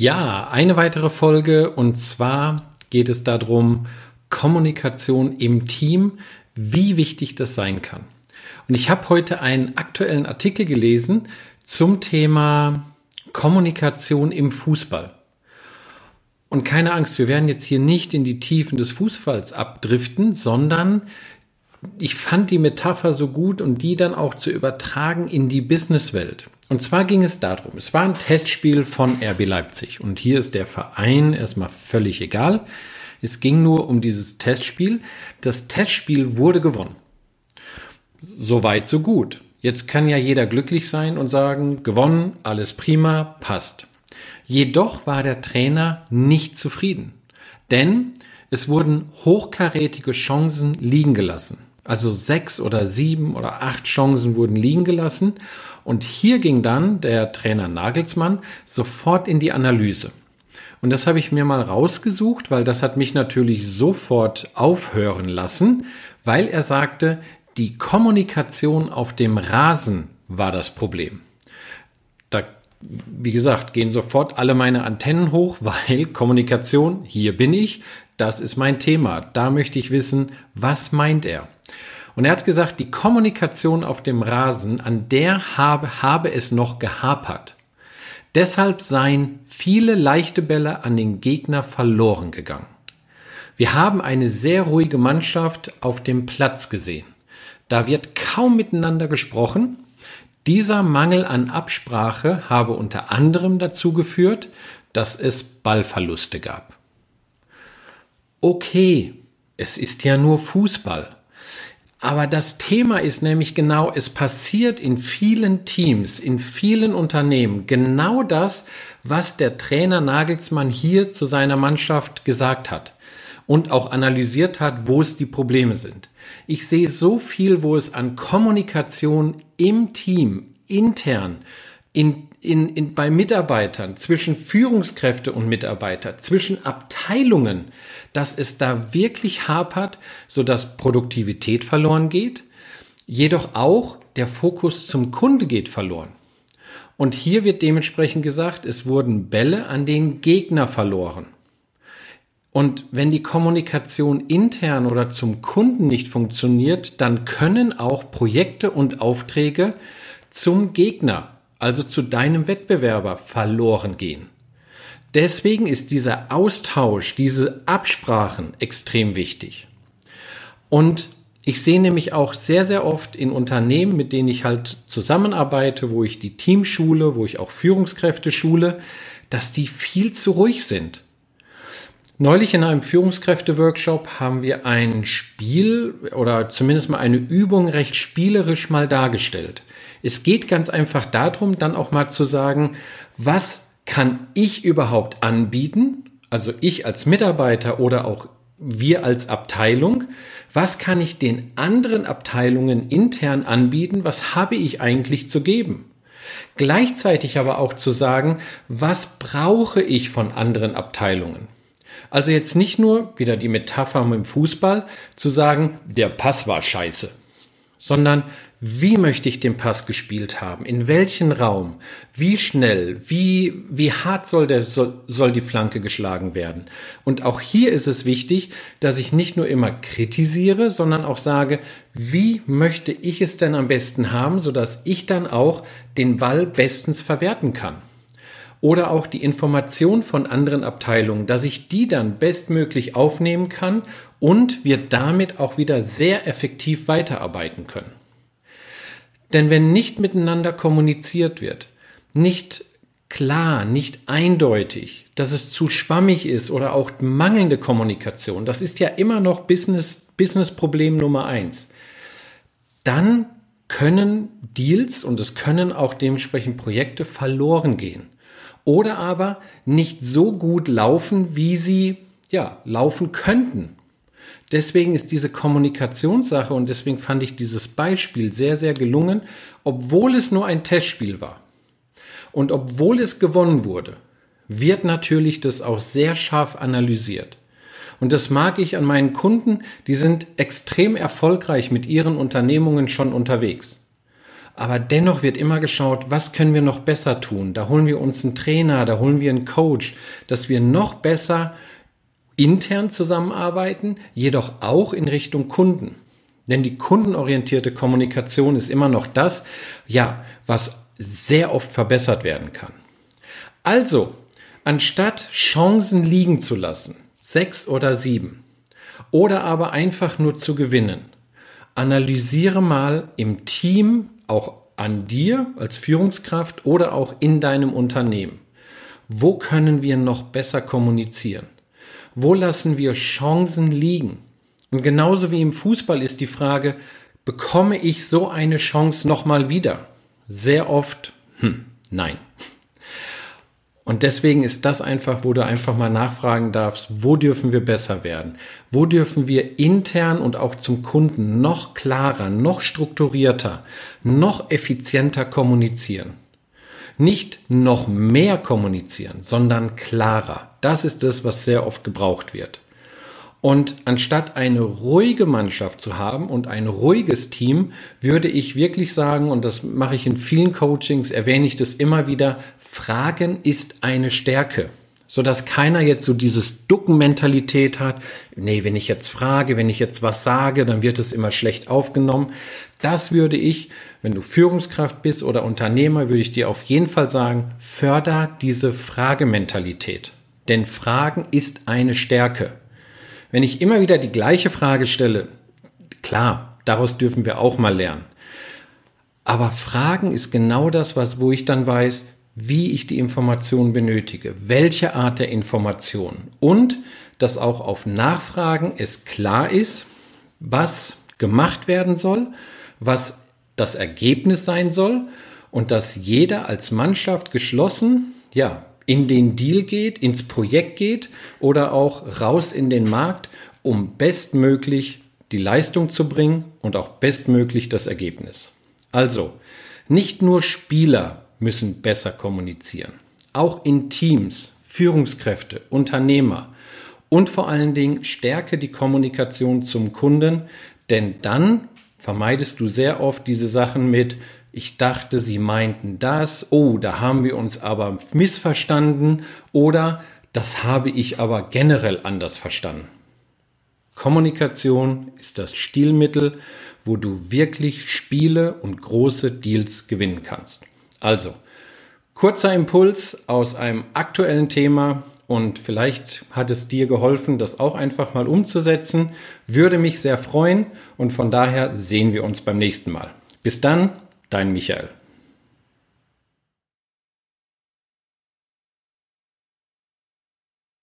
Ja, eine weitere Folge und zwar geht es darum, Kommunikation im Team, wie wichtig das sein kann. Und ich habe heute einen aktuellen Artikel gelesen zum Thema Kommunikation im Fußball. Und keine Angst, wir werden jetzt hier nicht in die Tiefen des Fußballs abdriften, sondern ich fand die Metapher so gut und die dann auch zu übertragen in die Businesswelt. Und zwar ging es darum, es war ein Testspiel von RB Leipzig und hier ist der Verein erstmal völlig egal. Es ging nur um dieses Testspiel. Das Testspiel wurde gewonnen. Soweit, so gut. Jetzt kann ja jeder glücklich sein und sagen, gewonnen, alles prima, passt. Jedoch war der Trainer nicht zufrieden, denn es wurden hochkarätige Chancen liegen gelassen. Also sechs oder sieben oder acht Chancen wurden liegen gelassen. Und hier ging dann der Trainer Nagelsmann sofort in die Analyse. Und das habe ich mir mal rausgesucht, weil das hat mich natürlich sofort aufhören lassen, weil er sagte, die Kommunikation auf dem Rasen war das Problem. Da, wie gesagt, gehen sofort alle meine Antennen hoch, weil Kommunikation, hier bin ich, das ist mein Thema. Da möchte ich wissen, was meint er? Und er hat gesagt, die Kommunikation auf dem Rasen, an der habe, habe es noch gehapert. Deshalb seien viele leichte Bälle an den Gegner verloren gegangen. Wir haben eine sehr ruhige Mannschaft auf dem Platz gesehen. Da wird kaum miteinander gesprochen. Dieser Mangel an Absprache habe unter anderem dazu geführt, dass es Ballverluste gab. Okay, es ist ja nur Fußball. Aber das Thema ist nämlich genau, es passiert in vielen Teams, in vielen Unternehmen genau das, was der Trainer Nagelsmann hier zu seiner Mannschaft gesagt hat und auch analysiert hat, wo es die Probleme sind. Ich sehe so viel, wo es an Kommunikation im Team, intern, in, in, in, bei Mitarbeitern, zwischen Führungskräfte und Mitarbeiter, zwischen Abteilungen, dass es da wirklich hapert, sodass Produktivität verloren geht, jedoch auch der Fokus zum Kunde geht verloren. Und hier wird dementsprechend gesagt, es wurden Bälle an den Gegner verloren. Und wenn die Kommunikation intern oder zum Kunden nicht funktioniert, dann können auch Projekte und Aufträge zum Gegner also zu deinem Wettbewerber, verloren gehen. Deswegen ist dieser Austausch, diese Absprachen extrem wichtig. Und ich sehe nämlich auch sehr, sehr oft in Unternehmen, mit denen ich halt zusammenarbeite, wo ich die Teams schule, wo ich auch Führungskräfte schule, dass die viel zu ruhig sind. Neulich in einem Führungskräfte-Workshop haben wir ein Spiel oder zumindest mal eine Übung recht spielerisch mal dargestellt. Es geht ganz einfach darum, dann auch mal zu sagen, was kann ich überhaupt anbieten? Also ich als Mitarbeiter oder auch wir als Abteilung. Was kann ich den anderen Abteilungen intern anbieten? Was habe ich eigentlich zu geben? Gleichzeitig aber auch zu sagen, was brauche ich von anderen Abteilungen? Also jetzt nicht nur, wieder die Metapher mit dem Fußball, zu sagen, der Pass war scheiße, sondern wie möchte ich den Pass gespielt haben? In welchen Raum? Wie schnell? Wie, wie hart soll, der, soll, soll die Flanke geschlagen werden? Und auch hier ist es wichtig, dass ich nicht nur immer kritisiere, sondern auch sage, wie möchte ich es denn am besten haben, sodass ich dann auch den Ball bestens verwerten kann? Oder auch die Information von anderen Abteilungen, dass ich die dann bestmöglich aufnehmen kann und wir damit auch wieder sehr effektiv weiterarbeiten können. Denn wenn nicht miteinander kommuniziert wird, nicht klar, nicht eindeutig, dass es zu schwammig ist oder auch mangelnde Kommunikation, das ist ja immer noch Business, Business Problem Nummer eins, dann können Deals und es können auch dementsprechend Projekte verloren gehen oder aber nicht so gut laufen, wie sie ja laufen könnten. Deswegen ist diese Kommunikationssache und deswegen fand ich dieses Beispiel sehr, sehr gelungen, obwohl es nur ein Testspiel war. Und obwohl es gewonnen wurde, wird natürlich das auch sehr scharf analysiert. Und das mag ich an meinen Kunden, die sind extrem erfolgreich mit ihren Unternehmungen schon unterwegs. Aber dennoch wird immer geschaut, was können wir noch besser tun? Da holen wir uns einen Trainer, da holen wir einen Coach, dass wir noch besser intern zusammenarbeiten, jedoch auch in Richtung Kunden. Denn die kundenorientierte Kommunikation ist immer noch das, ja, was sehr oft verbessert werden kann. Also, anstatt Chancen liegen zu lassen, sechs oder sieben, oder aber einfach nur zu gewinnen, analysiere mal im Team, auch an dir als Führungskraft oder auch in deinem Unternehmen. Wo können wir noch besser kommunizieren? Wo lassen wir Chancen liegen? Und genauso wie im Fußball ist die Frage, bekomme ich so eine Chance nochmal wieder? Sehr oft, hm, nein. Und deswegen ist das einfach, wo du einfach mal nachfragen darfst, wo dürfen wir besser werden? Wo dürfen wir intern und auch zum Kunden noch klarer, noch strukturierter, noch effizienter kommunizieren? Nicht noch mehr kommunizieren, sondern klarer. Das ist das, was sehr oft gebraucht wird. Und anstatt eine ruhige Mannschaft zu haben und ein ruhiges Team, würde ich wirklich sagen, und das mache ich in vielen Coachings, erwähne ich das immer wieder, Fragen ist eine Stärke. So dass keiner jetzt so dieses Duckenmentalität hat. Nee, wenn ich jetzt frage, wenn ich jetzt was sage, dann wird es immer schlecht aufgenommen. Das würde ich, wenn du Führungskraft bist oder Unternehmer, würde ich dir auf jeden Fall sagen, förder diese Fragementalität. Denn Fragen ist eine Stärke. Wenn ich immer wieder die gleiche Frage stelle, klar, daraus dürfen wir auch mal lernen. Aber Fragen ist genau das, was, wo ich dann weiß, wie ich die Information benötige, welche Art der Information und dass auch auf Nachfragen es klar ist, was gemacht werden soll, was das Ergebnis sein soll und dass jeder als Mannschaft geschlossen, ja, in den Deal geht, ins Projekt geht oder auch raus in den Markt, um bestmöglich die Leistung zu bringen und auch bestmöglich das Ergebnis. Also, nicht nur Spieler müssen besser kommunizieren, auch in Teams, Führungskräfte, Unternehmer und vor allen Dingen stärke die Kommunikation zum Kunden, denn dann vermeidest du sehr oft diese Sachen mit, ich dachte, Sie meinten das, oh, da haben wir uns aber missverstanden oder das habe ich aber generell anders verstanden. Kommunikation ist das Stilmittel, wo du wirklich Spiele und große Deals gewinnen kannst. Also, kurzer Impuls aus einem aktuellen Thema und vielleicht hat es dir geholfen, das auch einfach mal umzusetzen. Würde mich sehr freuen und von daher sehen wir uns beim nächsten Mal. Bis dann, Dein Michael.